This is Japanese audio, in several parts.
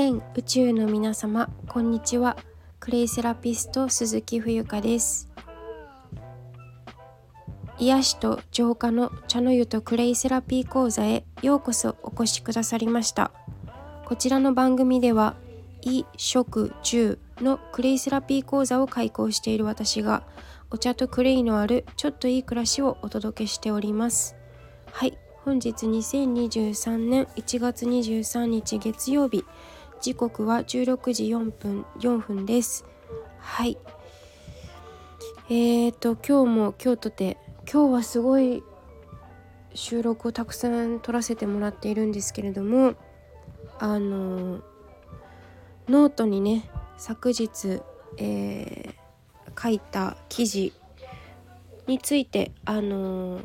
全宇宙の皆様こんにちは。クレイセラピスト鈴木冬香です。癒しと浄化の茶の湯とクレイセラピー講座へようこそお越しくださりました。こちらの番組では衣食住のクレイセラピー講座を開講している私がお茶とクレイのあるちょっといい暮らしをお届けしております。はい。本日2023年1月23日月曜日時刻は16時4分4分です。はい。えーと今日も今日とて今日はすごい収録をたくさん撮らせてもらっているんですけれどもあのノートにね昨日、えー、書いた記事についてあの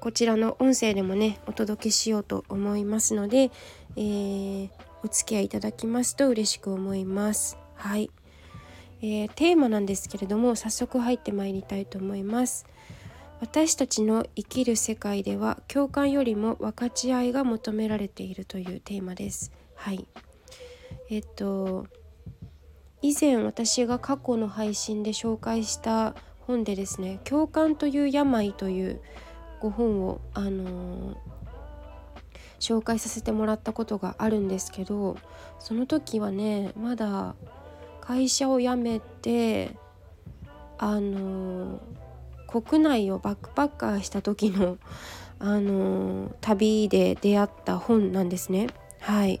こちらの音声でもねお届けしようと思いますので、えー、お付き合いいただきますと嬉しく思います。はい、えー、テーマなんですけれども早速入ってまいりたいと思います。私たちの生きる世界では共感よりも分かち合いが求められているというテーマです。はい。えっと以前私が過去の配信で紹介した本でですね「共感という病」というご本をあのー、紹介させてもらったことがあるんですけどその時はねまだ会社を辞めてあの国内をバックパッカーした時のあの旅で出会った本なんですね。はい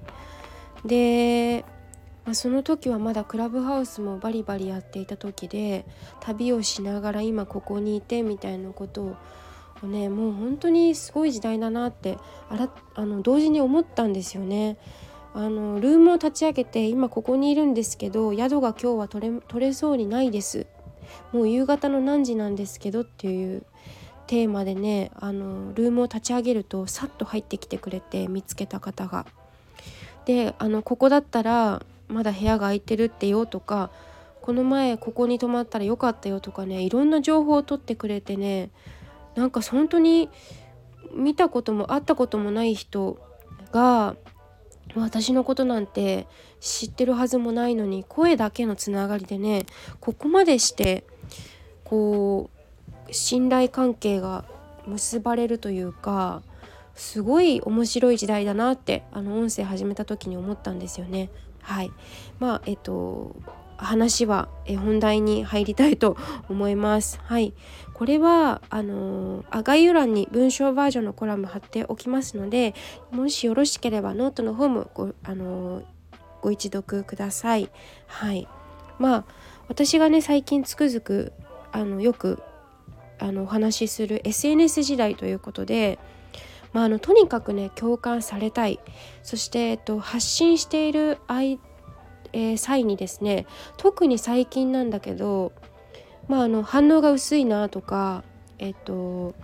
で、まあ、その時はまだクラブハウスもバリバリやっていた時で旅をしながら今ここにいてみたいなことをねもう本当にすごい時代だなってあらあの同時に思ったんですよね。あのルームを立ち上げて今ここにいるんですけど宿が今日は取れ取れそうにないですもう夕方の何時なんですけどっていうテーマでねあのルームを立ち上げるとさっと入ってきてくれて見つけた方が。であのここだったらまだ部屋が空いてるってよとかこの前ここに泊まったらよかったよとかねいろんな情報を取ってくれてねなんか本当に見たことも会ったこともない人が私のことなんて知ってるはずもないのに声だけのつながりでねここまでしてこう信頼関係が結ばれるというかすごい面白い時代だなってあの音声始めた時に思ったんですよね。はいまあえっと話は本題に入りたいと思います。はい、これはあのー、概要欄に文章バージョンのコラム貼っておきますので、もしよろしければノートの方もごあのー、ご一読ください。はい、まあ私がね最近つくづくあのよくあのお話しする SNS 時代ということで。まあ、あのとにかくね共感されたいそして、えっと、発信している相手えー、際にですね特に最近なんだけど、まあ、あの反応が薄いなとかえっ、と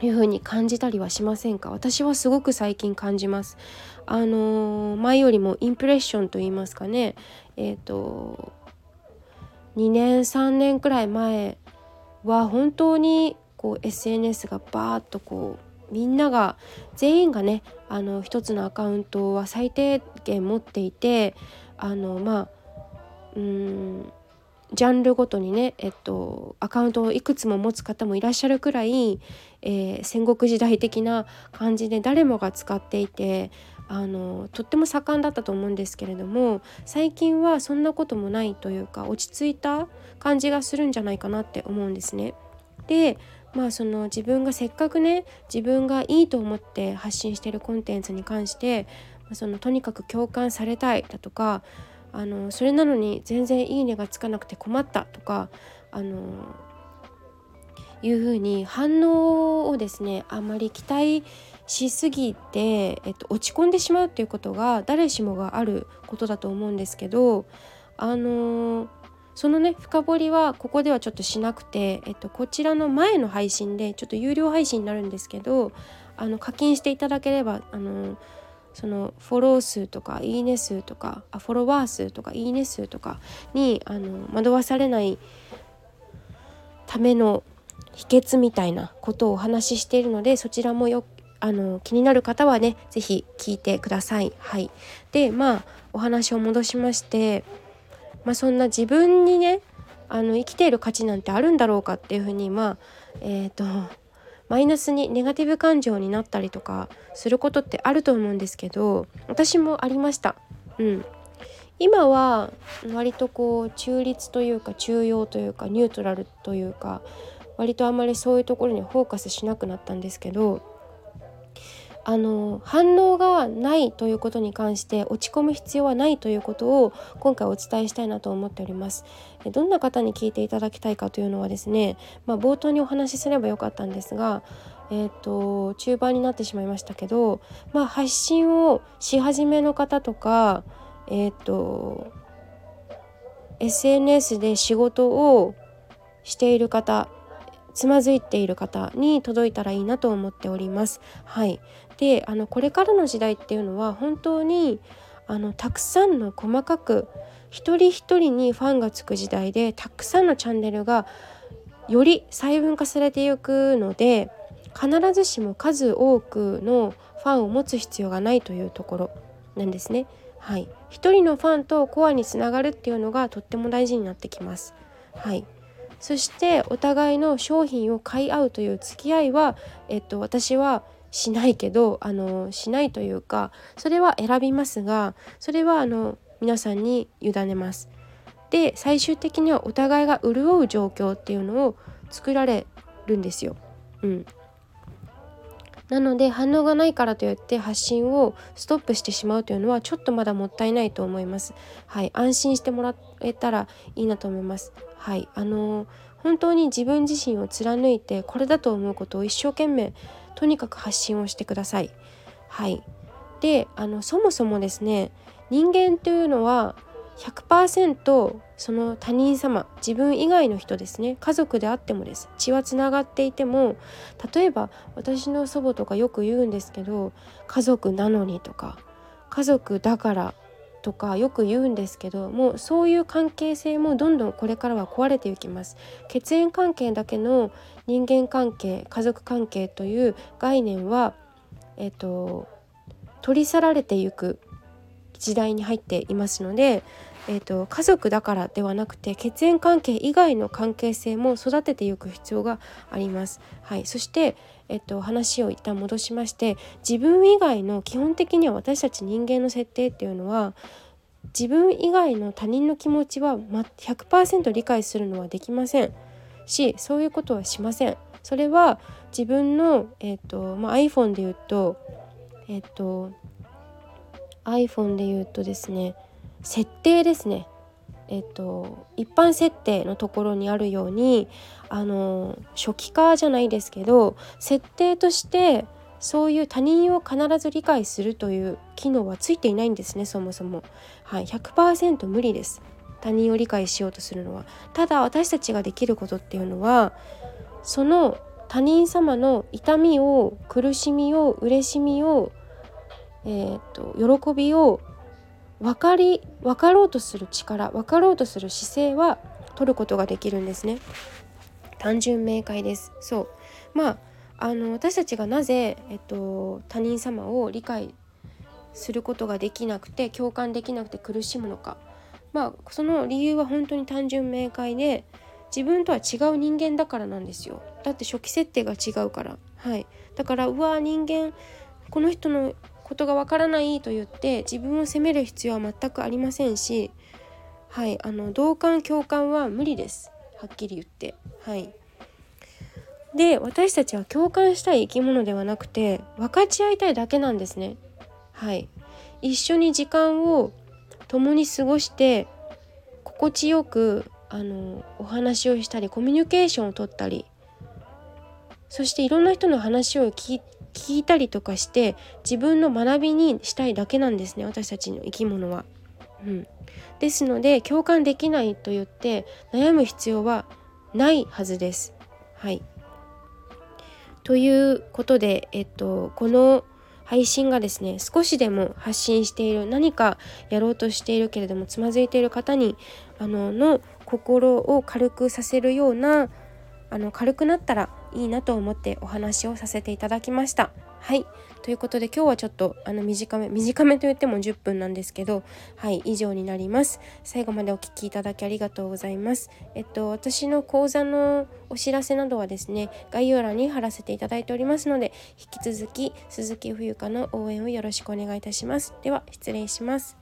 いう風に感じたりはしませんか？私はすごく最近感じます。あのー、前よりもインプレッションと言いますかねえっ、ー、と2年3年くらい前は本当にこう SNS がバーッとこうみんなが全員がねあの一つのアカウントは最低限持っていてあのまあうんジャンルごとにね、えっと、アカウントをいくつも持つ方もいらっしゃるくらい、えー、戦国時代的な感じで誰もが使っていてあのとっても盛んだったと思うんですけれども最近はそんなこともないというか落ち着いた感じがするんじゃないかなって思うんですね。でまあその自分がせっかくね自分がいいと思って発信してるコンテンツに関してそのとにかく共感されたいだとかあのそれなのに全然いいねがつかなくて困ったとかあのいうふうに反応をですねあまり期待しすぎて、えっと、落ち込んでしまうっていうことが誰しもがあることだと思うんですけどあのそのね深掘りはここではちょっとしなくて、えっと、こちらの前の配信でちょっと有料配信になるんですけどあの課金していただければあのそのフォロー数とかいいね数とかあフォロワー数とかいいね数とかにあの惑わされないための秘訣みたいなことをお話ししているのでそちらもよあの気になる方はね是非聞いてください。はい、でまあお話を戻しまして、まあ、そんな自分にねあの生きている価値なんてあるんだろうかっていうふうにまあえっ、ー、とマイナスにネガティブ感情になったりとかすることってあると思うんですけど私もありました。うん、今は割とこう中立というか中庸というかニュートラルというか割とあんまりそういうところにフォーカスしなくなったんですけどあの反応がないということに関して落ち込む必要はないということを今回お伝えしたいなと思っております。どんな方に聞いていただきたいかというのはですね、まあ、冒頭にお話しすればよかったんですがえーと、中盤になってしまいましたけど、まあ、発信をし始めの方とか、えーと SNS で仕事をしている方つまずいている方に届いたらいいなと思っております。はい、であのこれからの時代っていうのは本当にあのたくさんの細かく一人一人にファンがつく時代でたくさんのチャンネルがより細分化されていくので必ずしも数多くのファンを持つ必要がないというところなんですね。はい、一人のファンとコアにつながるっていうのがとっても大事になってきます。はい、そしてお互いの商品を買い合うという付き合いは、えっと、私はしないけどあのしないというかそれは選びますがそれはあの皆さんに委ねます。で最終的にはお互いが潤う状況っていうのを作られるんですよ。うん、なので反応がないからといって発信をストップしてしまうというのはちょっとまだもったいないと思います。はい、安心してもらえたらいいなと思います。はい、あの、本当に自分自身を貫いてこれだと思うことを一生懸命とにかく発信をしてください。はい、であのそもそもですね人間というのは100%その他人様自分以外の人ですね家族であってもです。血はつながっていても例えば私の祖母とかよく言うんですけど家族なのにとか家族だからとかよく言うんですけどもうそういう関係性もどんどんこれからは壊れていきます。血縁関係だけの人間関係家族関係という概念はえっと取り去られていく時代に入っていますので、えーと、家族だからではなくて血縁関係以外の関係性も育てていく必要があります。はい、そして、えっと、話を一旦戻しまして自分以外の基本的には私たち人間の設定っていうのは自分以外の他人の気持ちは100%理解するのはできませんしそういうことはしません。それは自分の、えーとまあ、iPhone で言うと,、えーと iPhone で言うとですね設定ですねえっと一般設定のところにあるようにあの初期化じゃないですけど設定としてそういう他人を必ず理解するという機能はついていないんですねそもそも。はい、100%無理です他人を理解しようとするのは。ただ私たちができることっていうのはその他人様の痛みを苦しみを嬉しみをえーと、喜びを分かり分かろうとする力分かろうとする姿勢は取ることができるんですね。単純明快です。そう。まああの私たちがなぜ、えっと、他人様を理解することができなくて共感できなくて苦しむのか。まあその理由は本当に単純明快で自分とは違う人間だからなんですよ。だって初期設定が違うから。はい。だからうわ人間この人のことがわからないと言って自分を責める必要は全くありませんしはいあの同感共感は無理です。はっきり言って。はい。で私たちは共感したい生き物ではなくて分かち合いたいだけなんですね。はい。一緒に時間を共に過ごして心地よくあのお話をしたりコミュニケーションをとったりそしていろんな人の話を聞聞いたりとかして自分の学びにしたいだけなんですね私たちの生き物は。うん、ですので共感できないと言って悩む必要はないはずです。はい、ということで、えっと、この配信がですね少しでも発信している何かやろうとしているけれどもつまずいている方にあのの心を軽くさせるようなあの軽くなったらいいなと思ってお話をさせていただきました。はい。ということで今日はちょっとあの短め短めと言っても10分なんですけどはい以上になります。最後までお聴きいただきありがとうございます。えっと私の講座のお知らせなどはですね概要欄に貼らせていただいておりますので引き続き鈴木冬香の応援をよろしくお願いいたします。では失礼します。